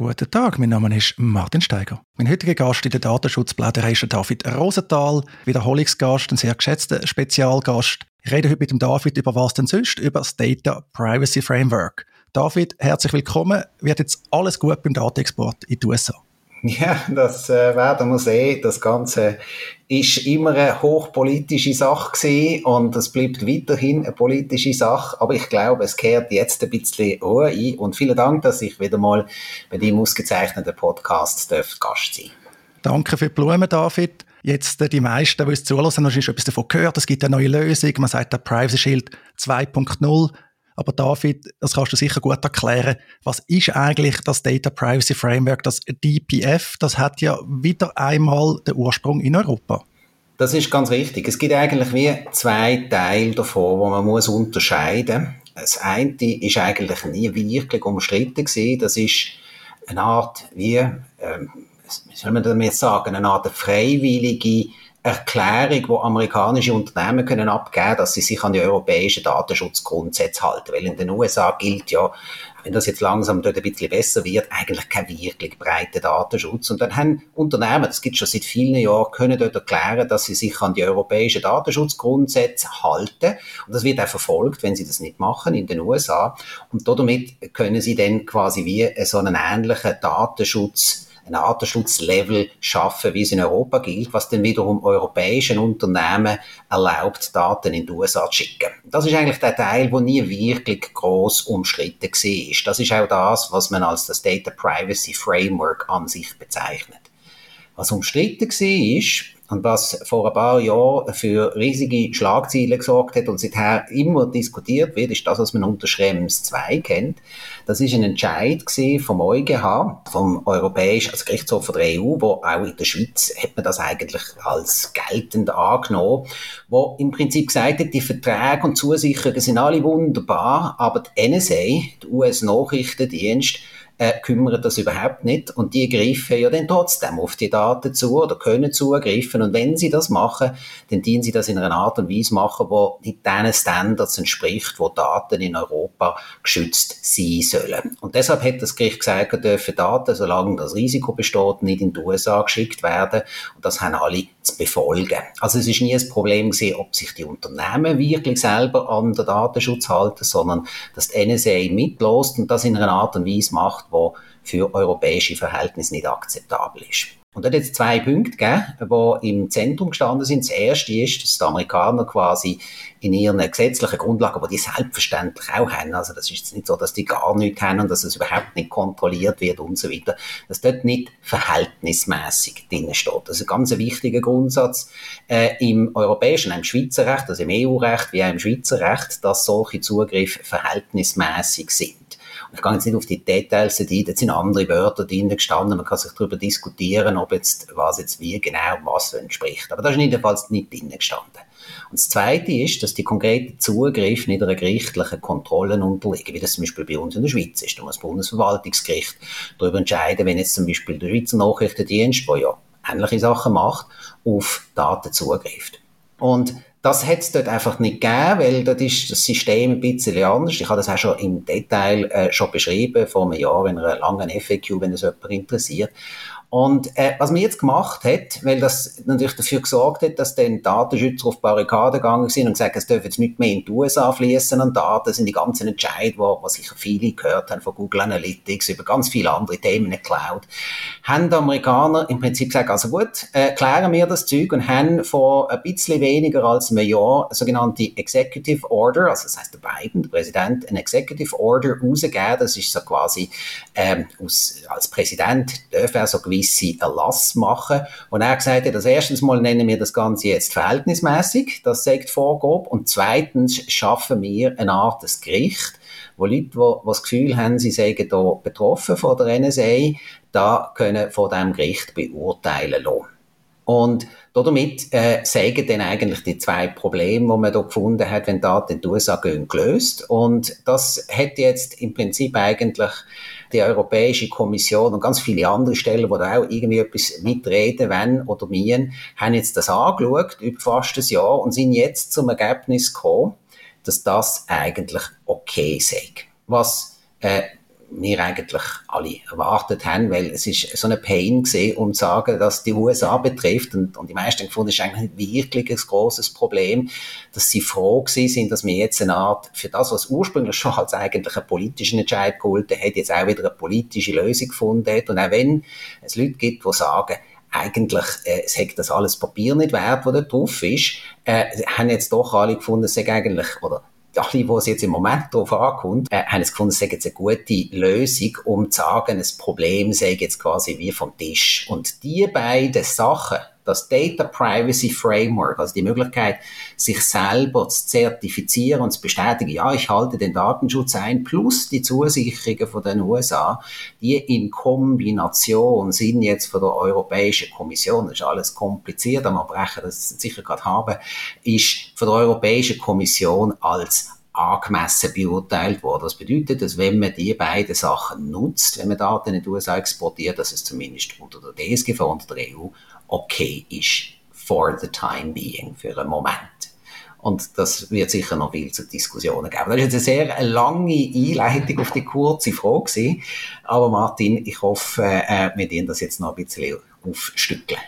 Guten Tag, mein Name ist Martin Steiger. Mein heutiger Gast in der Datenschutzblätterei ist David Rosenthal, Wiederholungsgast, ein sehr geschätzter Spezialgast. Ich rede heute mit dem David über was denn sonst? Über das Data Privacy Framework. David, herzlich willkommen. Wird jetzt alles gut beim Datenexport in die USA? Ja, das äh, werden wir sehen. Das Ganze ist immer eine hochpolitische Sache gewesen und es bleibt weiterhin eine politische Sache. Aber ich glaube, es kehrt jetzt ein bisschen Ruhe ein. Und vielen Dank, dass ich wieder mal bei dem ausgezeichneten Podcast Gast sein Danke für die Blumen, David. Jetzt äh, die meisten, die uns zulassen, haben schon etwas davon gehört. Es gibt eine neue Lösung. Man sagt der Privacy Shield 2.0. Aber David, das kannst du sicher gut erklären. Was ist eigentlich das Data Privacy Framework, das DPF? Das hat ja wieder einmal den Ursprung in Europa. Das ist ganz richtig. Es gibt eigentlich wie zwei Teile davon, wo man muss unterscheiden. Das eine ist eigentlich nie wirklich umstritten gewesen. Das ist eine Art wie, ähm, soll man damit sagen, eine Art freiwillige Erklärung, die amerikanische Unternehmen können abgeben, dass sie sich an die europäischen Datenschutzgrundsätze halten. Weil in den USA gilt ja, wenn das jetzt langsam dort ein bisschen besser wird, eigentlich kein wirklich breiter Datenschutz. Und dann haben Unternehmen, das gibt schon seit vielen Jahren, können dort erklären, dass sie sich an die europäischen Datenschutzgrundsätze halten. Und das wird auch verfolgt, wenn sie das nicht machen in den USA. Und damit können sie dann quasi wie so einen ähnlichen Datenschutz ein Artenschutzlevel schaffen, wie es in Europa gilt, was dann wiederum europäischen Unternehmen erlaubt, Daten in die USA zu schicken. Das ist eigentlich der Teil, wo nie wirklich groß umstritten war. Das ist auch das, was man als das Data Privacy Framework an sich bezeichnet. Was umstritten war, ist, und was vor ein paar Jahren für riesige Schlagzeilen gesorgt hat und seither immer diskutiert wird, ist das, was man unter Schrems 2 kennt. Das ist ein Entscheid vom EuGH, vom Europäischen also Gerichtshof der EU, wo auch in der Schweiz hat man das eigentlich als geltend angenommen, wo im Prinzip gesagt hat, die Verträge und Zusicherungen sind alle wunderbar, aber die NSA, der US-Nachrichtendienst, äh, kümmern das überhaupt nicht und die greifen ja dann trotzdem auf die Daten zu oder können zugreifen und wenn sie das machen, dann dienen sie das in einer Art und Weise machen, wo nicht diesen Standards entspricht, wo Daten in Europa geschützt sein sollen. Und deshalb hat das Gericht gesagt, dürfen Daten, solange das Risiko besteht, nicht in die USA geschickt werden und das haben alle zu befolgen. Also es ist nie ein Problem gewesen, ob sich die Unternehmen wirklich selber an den Datenschutz halten, sondern dass die NSA mitlost und das in einer Art und Weise macht, wo für europäische Verhältnisse nicht akzeptabel ist. Und dort hat es zwei Punkte gegeben, die im Zentrum gestanden sind. Das erste ist, dass die Amerikaner quasi in ihren gesetzlichen Grundlagen, die die selbstverständlich auch haben, also das ist jetzt nicht so, dass die gar nichts haben und dass es überhaupt nicht kontrolliert wird und so weiter, dass dort nicht verhältnismäßig drin steht. Das ist ein ganz wichtiger Grundsatz äh, im europäischen, im Schweizer Recht, also im EU-Recht wie auch im Schweizer Recht, dass solche Zugriffe verhältnismäßig sind. Ich gehe jetzt nicht auf die Details ein, da sind andere Wörter drin gestanden, man kann sich darüber diskutieren, ob jetzt, was jetzt wie genau was entspricht. Aber da ist jedenfalls nicht drin gestanden. Und das Zweite ist, dass die konkreten Zugriffe nicht einer gerichtlichen Kontrolle unterliegen, wie das zum Beispiel bei uns in der Schweiz ist. Da muss das Bundesverwaltungsgericht darüber entscheiden, wenn jetzt zum Beispiel der Schweizer Nachrichtendienst, der ja ähnliche Sachen macht, auf Daten zugreift. Und das hat es dort einfach nicht gegeben, weil dort ist das System ein bisschen anders. Ich habe das auch schon im Detail äh, schon beschrieben, vor einem Jahr in einer langen FAQ, wenn es jemand interessiert. Und äh, was man jetzt gemacht hat, weil das natürlich dafür gesorgt hat, dass dann Datenschützer auf Barrikaden gegangen sind und gesagt, es dürfen jetzt nicht mehr in die USA fließen an Daten, sind die ganzen Entscheid, wo, was sicher viele gehört haben von Google Analytics über ganz viele andere Themen in Cloud, haben die Amerikaner im Prinzip gesagt, also gut, äh, klären wir das Zeug und haben vor ein bisschen weniger als einem Jahr eine sogenannte Executive Order, also das heißt der Biden, der Präsident, ein Executive Order rausgegeben, das ist so quasi ähm, aus, als Präsident dürfen er so gewisse gewisse Erlass machen. Und er gesagt hat, als erstens mal nennen wir das Ganze jetzt verhältnismäßig, das sagt Vorgabe, und zweitens schaffen wir eine Art des Gericht, wo Leute, die, das Gefühl haben, sie seien da betroffen von der NSA, da können von diesem Gericht beurteilen lassen. Und damit äh, sagen dann eigentlich die zwei Probleme, die man da gefunden hat, wenn Daten in die USA gehen, gelöst. Und das hat jetzt im Prinzip eigentlich die Europäische Kommission und ganz viele andere Stellen, wo da auch irgendwie etwas mitreden wenn oder mien, haben jetzt das angeschaut über fast ein Jahr und sind jetzt zum Ergebnis gekommen, dass das eigentlich okay sei. Was äh, wir eigentlich alle erwartet haben, weil es ist so eine Pain gesehen, um zu sagen, dass die USA betrifft. Und, und die meisten gefunden, ist eigentlich wirklich ein großes Problem, dass sie froh gewesen sind, dass wir jetzt eine Art, für das, was ursprünglich schon als eigentlich einen politischen Entscheid geholt hat, jetzt auch wieder eine politische Lösung gefunden hat. Und auch wenn es Leute gibt, die sagen, eigentlich äh, es hätte das alles Papier nicht wert, was da drauf ist, äh, haben jetzt doch alle gefunden, es sei eigentlich, oder alle, wo es jetzt im Moment darauf ankommt, äh, haben es gefunden, es sei jetzt eine gute Lösung, um zu sagen, ein Problem sei jetzt quasi wie vom Tisch. Und die beiden Sachen, das Data Privacy Framework, also die Möglichkeit, sich selber zu zertifizieren und zu bestätigen, ja, ich halte den Datenschutz ein, plus die Zusicherungen von den USA, die in Kombination sind jetzt von der Europäischen Kommission, das ist alles kompliziert, aber wir brechen das sicher gerade haben, ist von der Europäischen Kommission als angemessen beurteilt worden. Das bedeutet, dass wenn man die beiden Sachen nutzt, wenn man Daten in die USA exportiert, dass es zumindest unter der DSGV, unter der EU okay ist for the time being, für einen Moment. Und das wird sicher noch viel zu Diskussionen geben. Das ist jetzt eine sehr lange Einleitung auf die kurze Frage gewesen. Aber Martin, ich hoffe, äh, wir können das jetzt noch ein bisschen aufstückeln.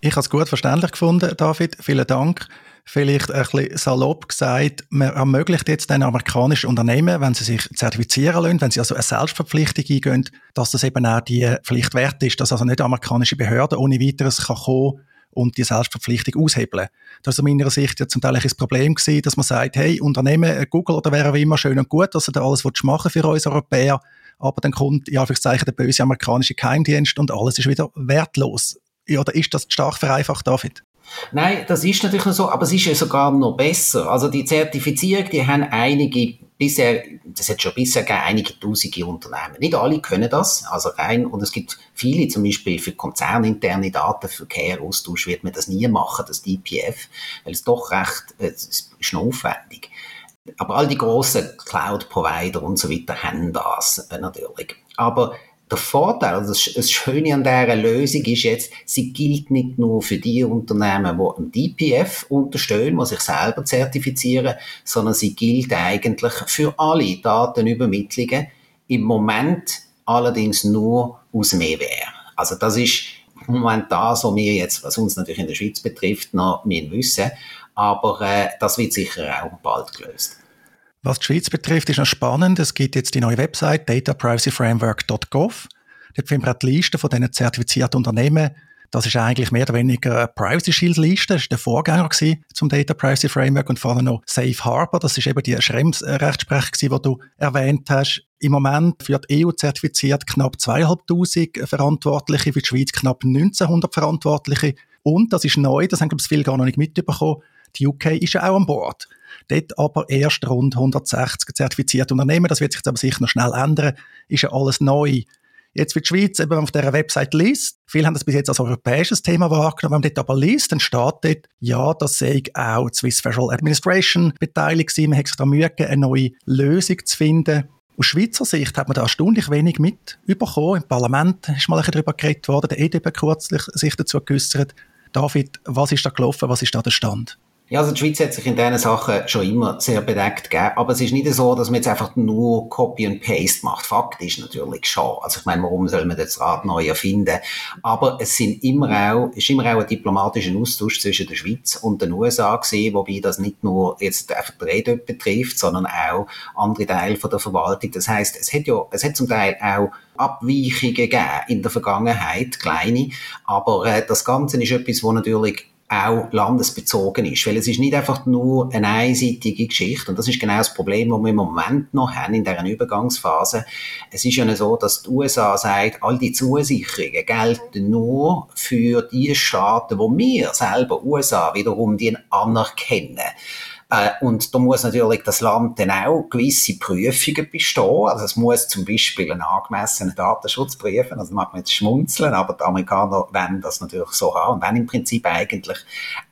Ich habe es gut verständlich gefunden, David. Vielen Dank. Vielleicht ein bisschen salopp gesagt, man ermöglicht jetzt den amerikanischen Unternehmen, wenn sie sich zertifizieren lassen, wenn sie also eine Selbstverpflichtung eingehen, dass das eben auch die Pflicht wert ist, dass also nicht amerikanische Behörden ohne weiteres kann kommen und die Selbstverpflichtung aushebeln. Das ist aus meiner Sicht ja zum Teil ein Problem gewesen, dass man sagt, hey, Unternehmen, äh, Google oder wer auch immer, schön und gut, dass ihr da alles machen für uns Europäer, aber dann kommt, ja, Anführungszeichen, der böse amerikanische Geheimdienst und alles ist wieder wertlos. Oder ist das stark vereinfacht, David? Nein, das ist natürlich so, aber es ist ja sogar noch besser. Also die Zertifizierung, die haben einige bisher, das hat schon bisher gegeben, einige tausende Unternehmen. Nicht alle können das, also rein, und es gibt viele, zum Beispiel für konzerninterne Datenverkehr, Austausch wird man das nie machen, das DPF, weil es doch recht, äh, es ist aufwendig. Aber all die grossen Cloud-Provider und so weiter haben das äh, natürlich. Aber der Vorteil, also das Schöne an dieser Lösung ist jetzt, sie gilt nicht nur für die Unternehmen, die ein DPF unterstehen, die sich selber zertifizieren, sondern sie gilt eigentlich für alle Datenübermittlungen, im Moment allerdings nur aus Mehrwert. Also das ist im Moment das, was wir jetzt, was uns natürlich in der Schweiz betrifft, noch nicht wissen, aber äh, das wird sicher auch bald gelöst. Was die Schweiz betrifft, ist noch spannend. Es gibt jetzt die neue Website dataprivacyframework.gov. Dort wir auch die Liste von diesen zertifizierten Unternehmen. Das ist eigentlich mehr oder weniger eine Privacy Shield Liste. Das war der Vorgänger zum Data Privacy Framework und vorher noch Safe Harbor. Das ist eben die Schrems-Rechtsprechung, die du erwähnt hast. Im Moment die EU zertifiziert knapp 2'500 Verantwortliche, für die Schweiz knapp 1900 Verantwortliche. Und, das ist neu, das haben glaube ich viele gar noch nicht mitbekommen, die UK ist ja auch an Bord. Dort aber erst rund 160 zertifizierte Unternehmen. Das wird sich jetzt aber sicher noch schnell ändern. Ist ja alles neu. Jetzt wird die Schweiz eben auf dieser Website liest. Viele haben das bis jetzt als europäisches Thema wahrgenommen. Wenn man dort aber liest, dann steht dort, ja, das sei auch Swiss Federal Administration beteiligt gewesen. Man hat sich da Mühe gegeben, eine neue Lösung zu finden. Aus Schweizer Sicht hat man da erstaunlich wenig mitbekommen. Im Parlament ist mal ein bisschen darüber geredet worden. Der EDB kürzlich sich dazu geäussert. David, was ist da gelaufen? Was ist da der Stand? Ja, also die Schweiz hat sich in diesen Sachen schon immer sehr bedeckt gegeben, aber es ist nicht so, dass man jetzt einfach nur Copy and Paste macht. Fakt ist natürlich schon. Also ich meine, warum soll man das Rad neu erfinden? Aber es sind immer auch, ist immer auch ein diplomatischer Austausch zwischen der Schweiz und den USA gewesen, wobei das nicht nur jetzt einfach die Rede betrifft, sondern auch andere Teile von der Verwaltung. Das heißt, es hat ja, es hat zum Teil auch Abweichungen gegeben in der Vergangenheit, kleine, aber äh, das Ganze ist etwas, wo natürlich auch landesbezogen ist. Weil es ist nicht einfach nur eine einseitige Geschichte. Und das ist genau das Problem, das wir im Moment noch haben in dieser Übergangsphase. Es ist ja so, dass die USA sagt, all die Zusicherungen gelten nur für die Staaten, wo wir selber, USA, wiederum die anerkennen. Äh, und da muss natürlich das Land dann auch gewisse Prüfungen bestehen. Also es muss zum Beispiel einen angemessenen Datenschutz prüfen. Also mag man jetzt schmunzeln, aber die Amerikaner wollen das natürlich so haben und wollen im Prinzip eigentlich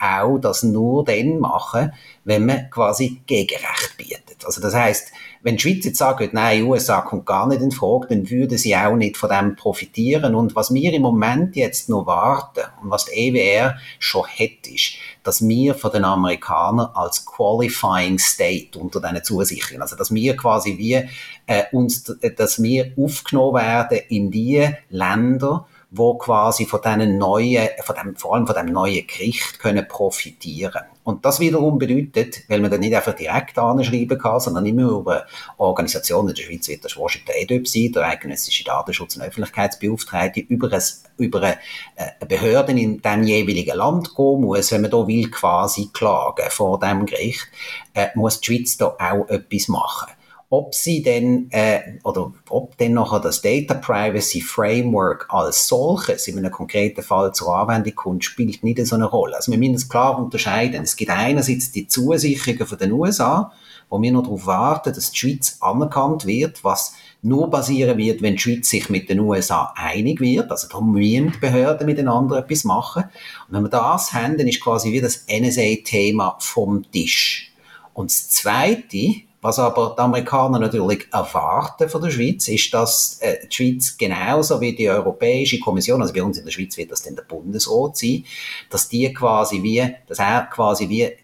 auch das nur dann machen, wenn man quasi Gegenrecht bietet. Also das heißt, wenn die Schweiz jetzt sagt, nein, USA kommt gar nicht in Frage, dann würden sie auch nicht von dem profitieren. Und was wir im Moment jetzt noch warten und was die EWR schon hat, ist, dass wir von den Amerikanern als Qualifying State unter diesen zusichern. Also dass wir quasi wie äh, uns, dass wir aufgenommen werden in die Länder, wo quasi von diesen neuen, von dem, vor allem von dem neuen Gericht können profitieren. Und das wiederum bedeutet, weil man dann nicht einfach direkt anschreiben kann, sondern immer über Organisationen, in der Schweiz wird das Washington EDOP sein, der eidgenössische Datenschutz- und Öffentlichkeitsbeauftragte, über, ein, über eine, eine Behörde in dem jeweiligen Land gehen muss, wenn man da will quasi klagen vor dem Gericht, äh, muss die Schweiz da auch etwas machen ob sie denn äh, oder ob denn nachher das Data Privacy Framework als solches in einem konkreten Fall zur Anwendung kommt, spielt nicht so eine Rolle. Also wir müssen es klar unterscheiden. Es gibt einerseits die Zusicherungen von den USA, wo wir noch darauf warten, dass die Schweiz anerkannt wird, was nur basieren wird, wenn die Schweiz sich mit den USA einig wird. Also da müssen die Behörden miteinander etwas machen. Und wenn wir das haben, dann ist quasi wie das NSA-Thema vom Tisch. Und das Zweite, was aber die Amerikaner natürlich erwarten von der Schweiz, ist, dass äh, die Schweiz genauso wie die Europäische Kommission, also bei uns in der Schweiz wird das dann der Bundesrat sein, dass die quasi wie, dass er quasi wie äh,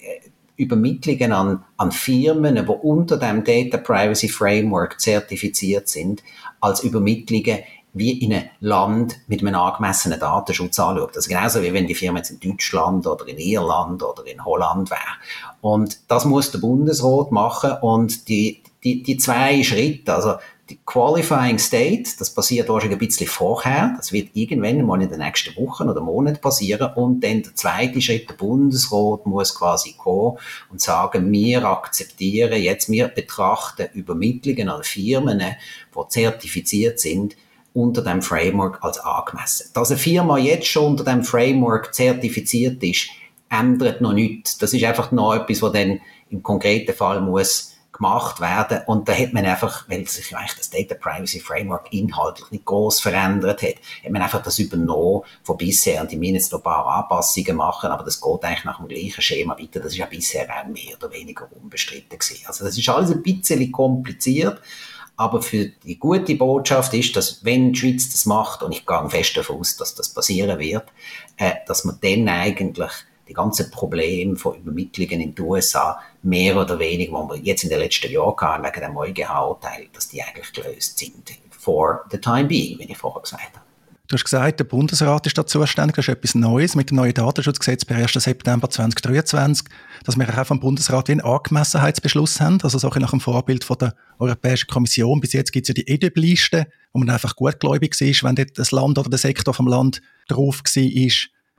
Übermittlungen an, an Firmen, die unter dem Data Privacy Framework zertifiziert sind, als Übermittlungen wie in einem Land mit einem angemessenen Datenschutz anschaut. Also genauso wie wenn die Firma jetzt in Deutschland oder in Irland oder in Holland wäre. Und das muss der Bundesrat machen und die, die, die zwei Schritte, also die Qualifying State, das passiert wahrscheinlich ein bisschen vorher, das wird irgendwann mal in den nächsten Wochen oder Monaten passieren und dann der zweite Schritt, der Bundesrat muss quasi kommen und sagen, wir akzeptieren jetzt, wir betrachten Übermittlungen an Firmen, die zertifiziert sind, unter dem Framework als angemessen. Dass eine Firma jetzt schon unter dem Framework zertifiziert ist, ändert noch nichts. Das ist einfach noch etwas, was dann im konkreten Fall muss gemacht werden. Und da hat man einfach, weil sich eigentlich das Data Privacy Framework inhaltlich nicht groß verändert hat, hat man einfach das übernommen von bisher. Und die müssen jetzt noch ein paar Anpassungen machen, aber das geht eigentlich nach dem gleichen Schema weiter. Das ist ja bisher auch mehr oder weniger unbestritten gewesen. Also das ist alles ein bisschen kompliziert. Aber für die gute Botschaft ist, dass wenn die Schweiz das macht, und ich gehe fest davon aus, dass das passieren wird, äh, dass man dann eigentlich die ganzen Probleme von Übermittlungen in den USA mehr oder weniger, die wir jetzt in den letzten Jahren hatten, wegen dem EuGH-Urteil, dass die eigentlich gelöst sind. For the time being, wie ich vorher gesagt habe. Du hast gesagt, der Bundesrat ist da zuständig. Das ist etwas Neues mit dem neuen Datenschutzgesetz per 1. September 2023, dass wir auch vom Bundesrat einen Angemessenheitsbeschluss haben, also so nach dem Vorbild von der Europäischen Kommission. Bis jetzt gibt es ja die EDIB-Liste, wo man einfach gutgläubig ist, wenn dort das Land oder der Sektor vom Land drauf war.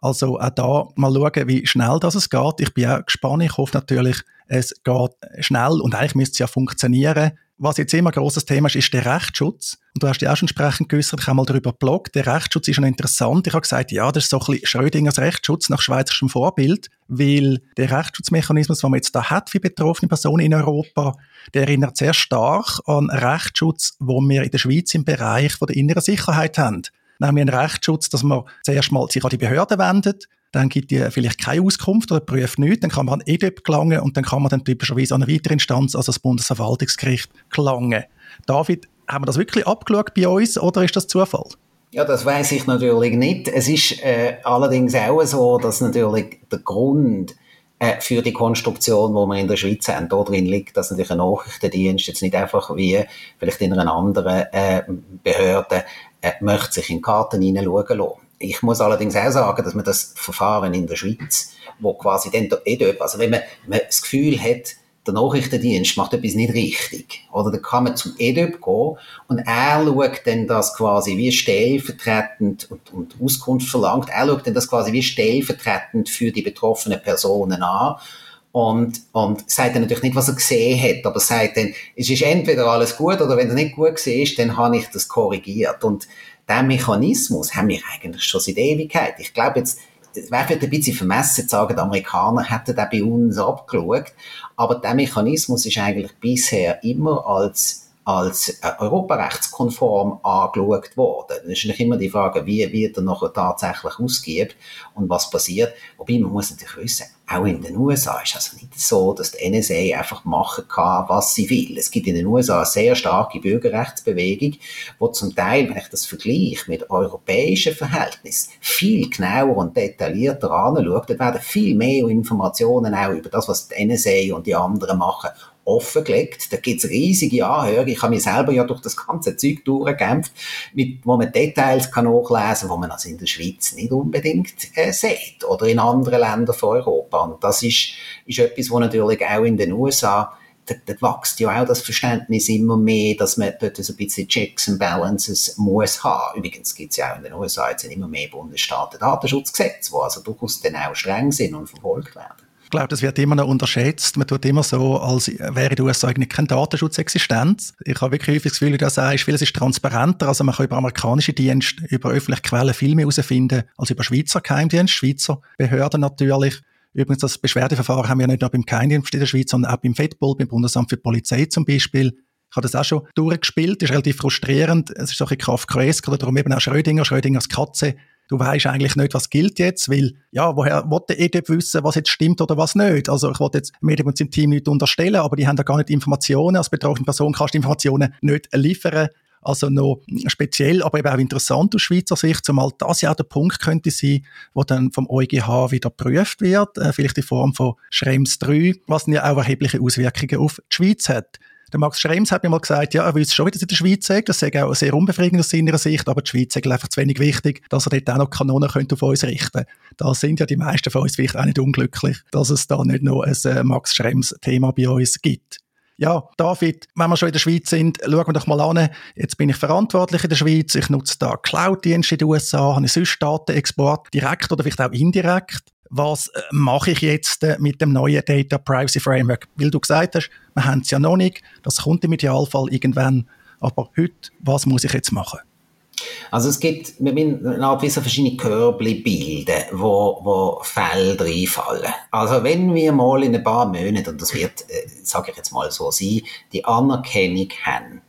Also auch da mal schauen, wie schnell das es geht. Ich bin auch gespannt. Ich hoffe natürlich, es geht schnell und eigentlich müsste es ja funktionieren was jetzt immer ein grosses Thema ist, ist der Rechtsschutz. Und du hast ja auch schon entsprechend geäußert, ich habe mal darüber gebloggt. Der Rechtsschutz ist schon interessant. Ich habe gesagt, ja, das ist so ein bisschen Schrödingers Rechtsschutz nach schweizerischem Vorbild, weil der Rechtsschutzmechanismus, den man jetzt da hat für betroffene Personen in Europa, der erinnert sehr stark an Rechtsschutz, wo wir in der Schweiz im Bereich von der inneren Sicherheit haben. Nämlich einen Rechtsschutz, dass man zuerst mal sich an die Behörden wendet, dann gibt die vielleicht keine Auskunft oder prüft nichts, dann kann man an EDEP gelangen und dann kann man dann typischerweise an eine weitere Instanz, also das Bundesverwaltungsgericht, gelangen. David, haben wir das wirklich abgeschaut bei uns oder ist das Zufall? Ja, das weiß ich natürlich nicht. Es ist äh, allerdings auch so, dass natürlich der Grund äh, für die Konstruktion, die wir in der Schweiz haben, darin liegt, dass natürlich ein Nachrichtendienst jetzt nicht einfach wie vielleicht in einer anderen äh, Behörde äh, möchte sich in Karten hineinschauen lassen. Ich muss allerdings auch sagen, dass man das Verfahren in der Schweiz, wo quasi dann eh also wenn man, man das Gefühl hat, der Nachrichtendienst macht etwas nicht richtig. Oder dann kann man zum EDÖP gehen und er schaut dann das quasi wie stellvertretend und, und Auskunft verlangt. Er schaut dann das quasi wie stellvertretend für die betroffenen Personen an und, und sagt dann natürlich nicht, was er gesehen hat, aber sagt dann, es ist entweder alles gut oder wenn er nicht gut gesehen ist, dann habe ich das korrigiert. Und diesen Mechanismus haben wir eigentlich schon seit Ewigkeit. Ich glaube jetzt, es wäre vielleicht ein bisschen vermessen zu sagen, die Amerikaner hätten den bei uns abgeschaut, aber der Mechanismus ist eigentlich bisher immer als als äh, europarechtskonform angeschaut worden. Dann ist natürlich immer die Frage, wie wird er nachher tatsächlich ausgeübt und was passiert. Wobei man muss natürlich wissen, auch in den USA ist also nicht so, dass die NSA einfach machen kann, was sie will. Es gibt in den USA eine sehr starke Bürgerrechtsbewegung, wo zum Teil, wenn ich das vergleiche mit europäischen Verhältnissen, viel genauer und detaillierter anschaut, dann werden viel mehr Informationen auch über das, was die NSA und die anderen machen, offengelegt. Da gibt's riesige Anhörungen. Ich habe mich selber ja durch das ganze Zeug durchgekämpft, mit, wo man Details kann nachlesen kann, wo man also in der Schweiz nicht unbedingt äh, sieht. Oder in anderen Ländern von Europa. Und das ist, ist etwas, wo natürlich auch in den USA dort, wächst ja auch das Verständnis immer mehr, dass man dort so ein bisschen Checks and Balances muss haben. Übrigens gibt es ja auch in den USA jetzt immer mehr Bundesstaaten Datenschutzgesetze, die also durchaus dann auch streng sind und verfolgt werden. Ich glaube, das wird immer noch unterschätzt. Man tut immer so, als wäre in den USA eigentlich kein Datenschutz existent. Ich habe wirklich häufig das Gefühl, du sagst, vieles ist transparenter. Also man kann über amerikanische Dienste, über öffentliche Quellen viel mehr herausfinden als über Schweizer Geheimdienste, Schweizer Behörden natürlich. Übrigens, das Beschwerdeverfahren haben wir nicht nur beim Geheimdienst in der Schweiz, sondern auch beim FEDPOL, beim Bundesamt für Polizei zum Beispiel. Ich habe das auch schon durchgespielt, das ist relativ frustrierend. Es ist so ein bisschen Kafkaesk oder darum eben auch Schrödinger, Schrödingers Katze du weißt eigentlich nicht, was gilt jetzt, weil, ja, woher wollte EDIP wissen, was jetzt stimmt oder was nicht? Also ich wollte jetzt Medium und im Team nicht unterstellen, aber die haben da gar nicht Informationen. Als betroffene Person kannst du Informationen nicht liefern. Also noch speziell, aber eben auch interessant aus Schweizer Sicht, zumal das ja auch der Punkt könnte sein, wo dann vom EuGH wieder geprüft wird, äh, vielleicht in Form von Schrems 3, was ja auch erhebliche Auswirkungen auf die Schweiz hat. Der Max Schrems hat mir mal gesagt, ja, er wüsste schon, wie das in der Schweiz sagt. Das sei auch sehr unbefriedigend aus seiner Sicht, aber die Schweiz ist einfach zu wenig wichtig, dass er dort auch noch Kanonen könnte auf uns richten Da sind ja die meisten von uns vielleicht auch nicht unglücklich, dass es da nicht noch ein äh, Max Schrems-Thema bei uns gibt. Ja, David, wenn wir schon in der Schweiz sind, schauen wir doch mal an. Jetzt bin ich verantwortlich in der Schweiz. Ich nutze da Cloud-Dienste in den USA, habe sonst Datenexport, direkt oder vielleicht auch indirekt was äh, mache ich jetzt äh, mit dem neuen Data Privacy Framework? Weil du gesagt hast, wir haben es ja noch nicht, das kommt im Idealfall irgendwann, aber heute, was muss ich jetzt machen? Also es gibt, wir müssen so verschiedene Körbli bilden, wo, wo Felder einfallen. Also wenn wir mal in ein paar Monaten, und das wird, äh, sage ich jetzt mal so sein, die Anerkennung haben,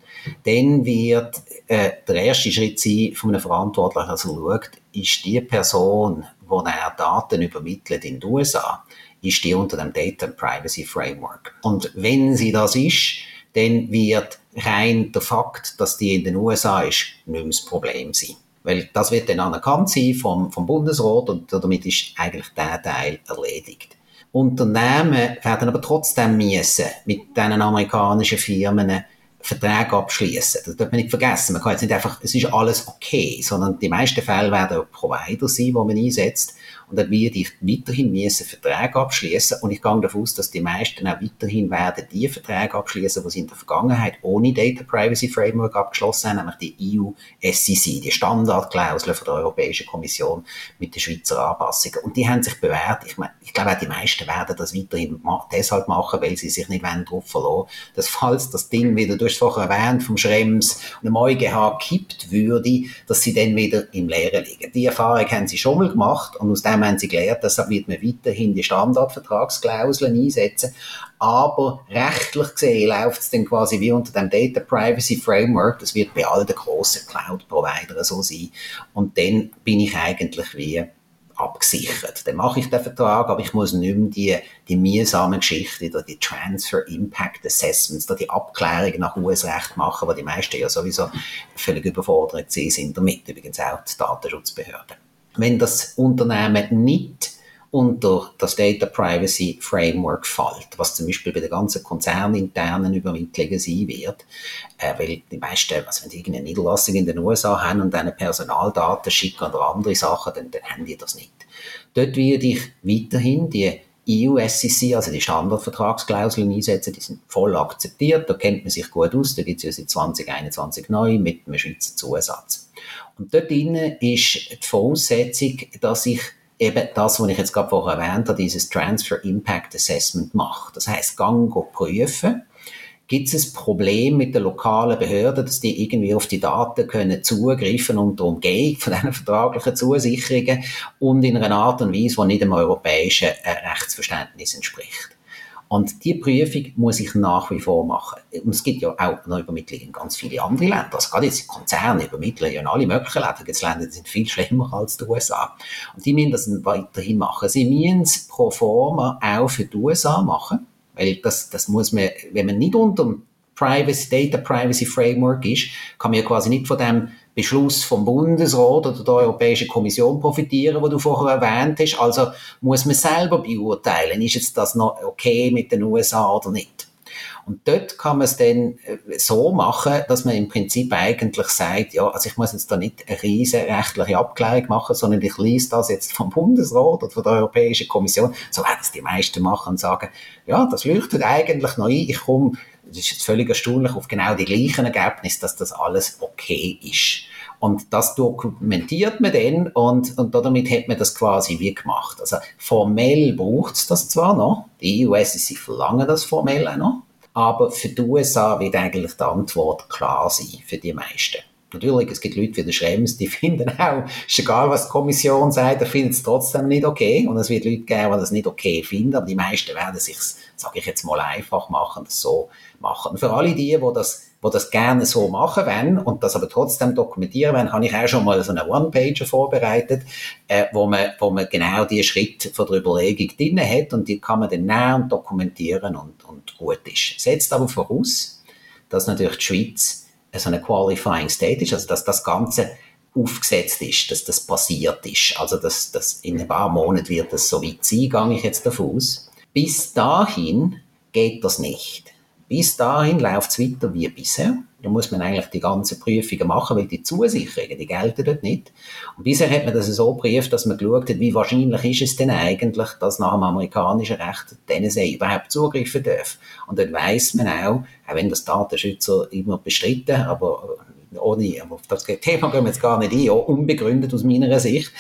dann wird äh, der erste Schritt sein von einem Verantwortlichen, also schaut, ist die Person, wo er Daten übermittelt in den USA, ist die unter dem Data Privacy Framework. Und wenn sie das ist, dann wird rein der Fakt, dass die in den USA ist, nicht mehr das Problem sein. Weil das wird dann anerkannt sein vom, vom Bundesrat und damit ist eigentlich der Teil erledigt. Unternehmen werden aber trotzdem müssen mit diesen amerikanischen Firmen Verträge abschließen. Das darf man nicht vergessen. Man kann jetzt nicht einfach, es ist alles okay, sondern die meisten Fälle werden Provider sein, die man einsetzt. Und dann werde ich weiterhin müssen Verträge abschließen. Und ich gehe davon aus, dass die meisten auch weiterhin werden die Verträge abschließen, die sie in der Vergangenheit ohne Data Privacy Framework abgeschlossen haben, nämlich die EU SEC, die Standardklausel von der Europäischen Kommission mit den Schweizer Anpassungen. Und die haben sich bewährt. Ich, meine, ich glaube, auch die meisten werden das weiterhin deshalb machen, weil sie sich nicht darauf verlassen dass falls das Ding wieder, du hast es vorher erwähnt, vom Schrems und dem EuGH kippt würde, dass sie dann wieder im Leeren liegen. Die Erfahrung haben sie schon mal gemacht und aus dem haben sie gelernt, deshalb wird man weiterhin die Standardvertragsklauseln einsetzen. Aber rechtlich gesehen läuft es dann quasi wie unter dem Data Privacy Framework. Das wird bei all den grossen Cloud-Providern so sein. Und dann bin ich eigentlich wie abgesichert. Dann mache ich den Vertrag, aber ich muss nicht mehr die, die mühsamen Geschichten, oder die Transfer Impact Assessments, oder die Abklärungen nach US-Recht machen, wo die meisten ja sowieso völlig überfordert sind damit, übrigens auch die Datenschutzbehörden wenn das Unternehmen nicht unter das Data Privacy Framework fällt, was zum Beispiel bei den ganzen konzerninternen Übermittlungen sein wird, äh, weil die meisten, also wenn die irgendeine Niederlassung in den USA haben und eine Personaldaten schicken oder andere Sachen, dann, dann haben die das nicht. Dort werde ich weiterhin die EU-SEC, also die Standardvertragsklauseln einsetzen, die sind voll akzeptiert, da kennt man sich gut aus, da gibt es ja seit 2021 neu mit einem Schweizer Zusatz. Und dort drinnen ist die Voraussetzung, dass ich eben das, was ich jetzt gerade vorher erwähnt habe, dieses Transfer Impact Assessment mache. Das heißt, gang prüfen, gibt es ein Problem mit der lokalen Behörde, dass die irgendwie auf die Daten können zugreifen unter Umgehung von diesen vertraglichen Zusicherungen und in einer Art und Weise, die nicht dem europäischen äh, Rechtsverständnis entspricht. Und die Prüfung muss ich nach wie vor machen. Und es gibt ja auch eine Übermittlung in ganz viele andere Länder. Also gerade jetzt Konzerne übermitteln ja in alle möglichen Länder. Gibt Länder, die sind viel schlimmer als die USA. Und die müssen das weiterhin machen. Sie müssen es pro forma auch für die USA machen. Weil das, das muss man, wenn man nicht unter dem Privacy, Data Privacy Framework ist, kann man ja quasi nicht von dem Beschluss vom Bundesrat oder der Europäischen Kommission profitieren, wo du vorher erwähnt hast. Also muss man selber beurteilen, ist jetzt das noch okay mit den USA oder nicht. Und dort kann man es dann äh, so machen, dass man im Prinzip eigentlich sagt, ja, also ich muss jetzt da nicht eine riesige rechtliche Abklärung machen, sondern ich lese das jetzt vom Bundesrat oder von der Europäischen Kommission, so werden es die meisten machen und sagen, ja, das leuchtet eigentlich noch ein, ich komme das ist jetzt völlig erstaunlich, auf genau die gleichen Ergebnisse, dass das alles okay ist. Und das dokumentiert man dann und, und damit hat man das quasi wie gemacht. Also formell braucht es das zwar noch, die EU-SEC verlangen das formell auch noch, aber für die USA wird eigentlich die Antwort klar sein, für die meisten. Natürlich, es gibt Leute wie der Schrems, die finden auch, ist egal, was die Kommission sagt, er findet es trotzdem nicht okay. Und es wird Leute geben, die das nicht okay finden, aber die meisten werden sich, sage ich jetzt mal, einfach machen, das so machen. Für alle die, die das, die das gerne so machen wollen und das aber trotzdem dokumentieren wollen, habe ich auch schon mal so eine One-Pager vorbereitet, äh, wo, man, wo man genau die Schritte von der Überlegung drin hat und die kann man dann näher dokumentieren und, und gut ist. Setzt aber voraus, dass natürlich die Schweiz so eine Qualifying State ist, also dass das Ganze aufgesetzt ist, dass das passiert ist. Also dass, dass in ein paar Monaten wird das so weit sein, gehe ich jetzt davon aus. Bis dahin geht das nicht. Bis dahin läuft es weiter wie bisher. Da muss man eigentlich die ganzen Prüfungen machen, weil die Zusicherungen, die gelten dort nicht. Und bisher hat man das so geprüft, dass man geschaut hat, wie wahrscheinlich ist es denn eigentlich, dass nach dem amerikanischen Recht die NSA überhaupt zugreifen darf. Und dann weiss man auch, auch wenn das Datenschützer immer bestritten, aber ohne, auf das Thema gehen wir jetzt gar nicht ein, ja, unbegründet aus meiner Sicht,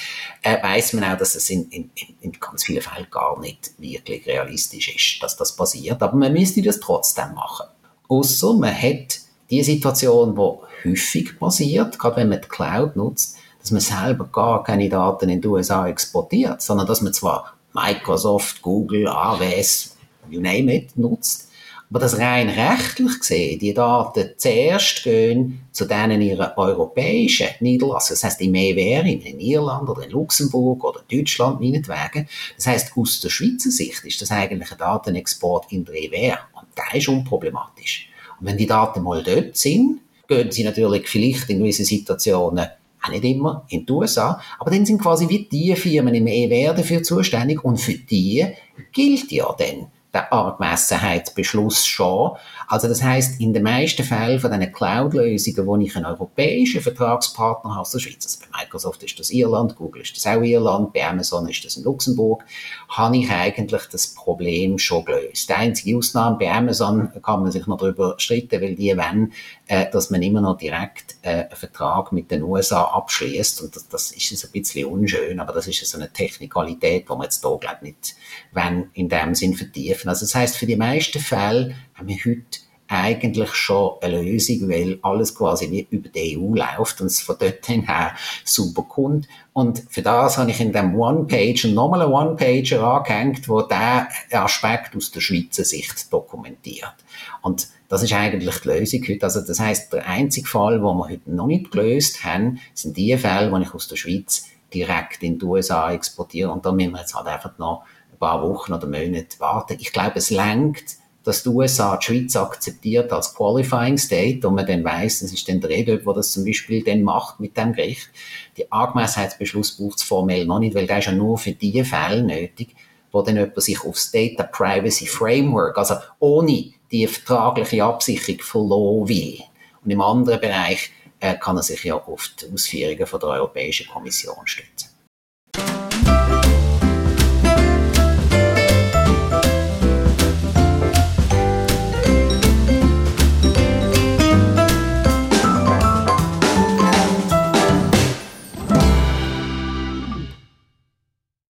äh, weiß man auch, dass es in, in, in ganz vielen Fällen gar nicht wirklich realistisch ist, dass das passiert. Aber man müsste das trotzdem machen. Außer man hat die Situation, die häufig passiert, gerade wenn man die Cloud nutzt, dass man selber gar keine Daten in die USA exportiert, sondern dass man zwar Microsoft, Google, AWS, you name it, nutzt, aber das rein rechtlich gesehen, die Daten zuerst gehen zu denen ihrer europäischen Niederlassungen, das heißt im EWR, in Irland oder in Luxemburg oder Deutschland meinetwegen. Das heißt, aus der Schweizer Sicht ist das eigentlich ein Datenexport in der EWR und der ist unproblematisch. Und wenn die Daten mal dort sind, gehen sie natürlich vielleicht in gewissen Situationen auch nicht immer in die USA, aber dann sind quasi wie die Firmen im EWR dafür zuständig und für die gilt ja dann der Angemessenheitsbeschluss schon. Also das heißt, in den meisten Fällen von diesen Cloud-Lösungen, wo ich einen europäischen Vertragspartner habe, der Schweiz, also bei Microsoft ist das Irland, Google ist das auch Irland, bei Amazon ist das in Luxemburg, habe ich eigentlich das Problem schon gelöst. Die einzige Ausnahme bei Amazon kann man sich noch darüber streiten, weil die wollen, äh, dass man immer noch direkt äh, einen Vertrag mit den USA abschließt und das, das ist ein bisschen unschön, aber das ist so eine Technikalität, die man jetzt hier, glaube ich, nicht wenn in dem Sinn vertiefen. Also das heißt, für die meisten Fälle haben wir heute eigentlich schon eine Lösung, weil alles quasi wie über die EU läuft und es von dort her super kommt. Und für das habe ich in dem One-Pager nochmal einen One-Pager angehängt, wo der Aspekt aus der Schweizer Sicht dokumentiert. Und das ist eigentlich die Lösung heute. Also das heißt, der einzige Fall, wo wir heute noch nicht gelöst haben, sind die Fälle, wo ich aus der Schweiz direkt in die USA exportiere. Und da müssen wir jetzt halt einfach noch paar Wochen oder Monate warten. Ich glaube, es lenkt dass die USA die Schweiz akzeptiert als Qualifying State und man dann weiss, das ist dann der Redöp, der das zum Beispiel dann macht mit dem Gericht. Die Angemessenheitsbeschluss braucht es formell noch nicht, weil der ist ja nur für die Fälle nötig, wo dann jemand sich aufs Data Privacy Framework, also ohne die vertragliche Absicherung verloren will. Und im anderen Bereich äh, kann er sich ja auf die Ausführungen von der Europäischen Kommission stützen.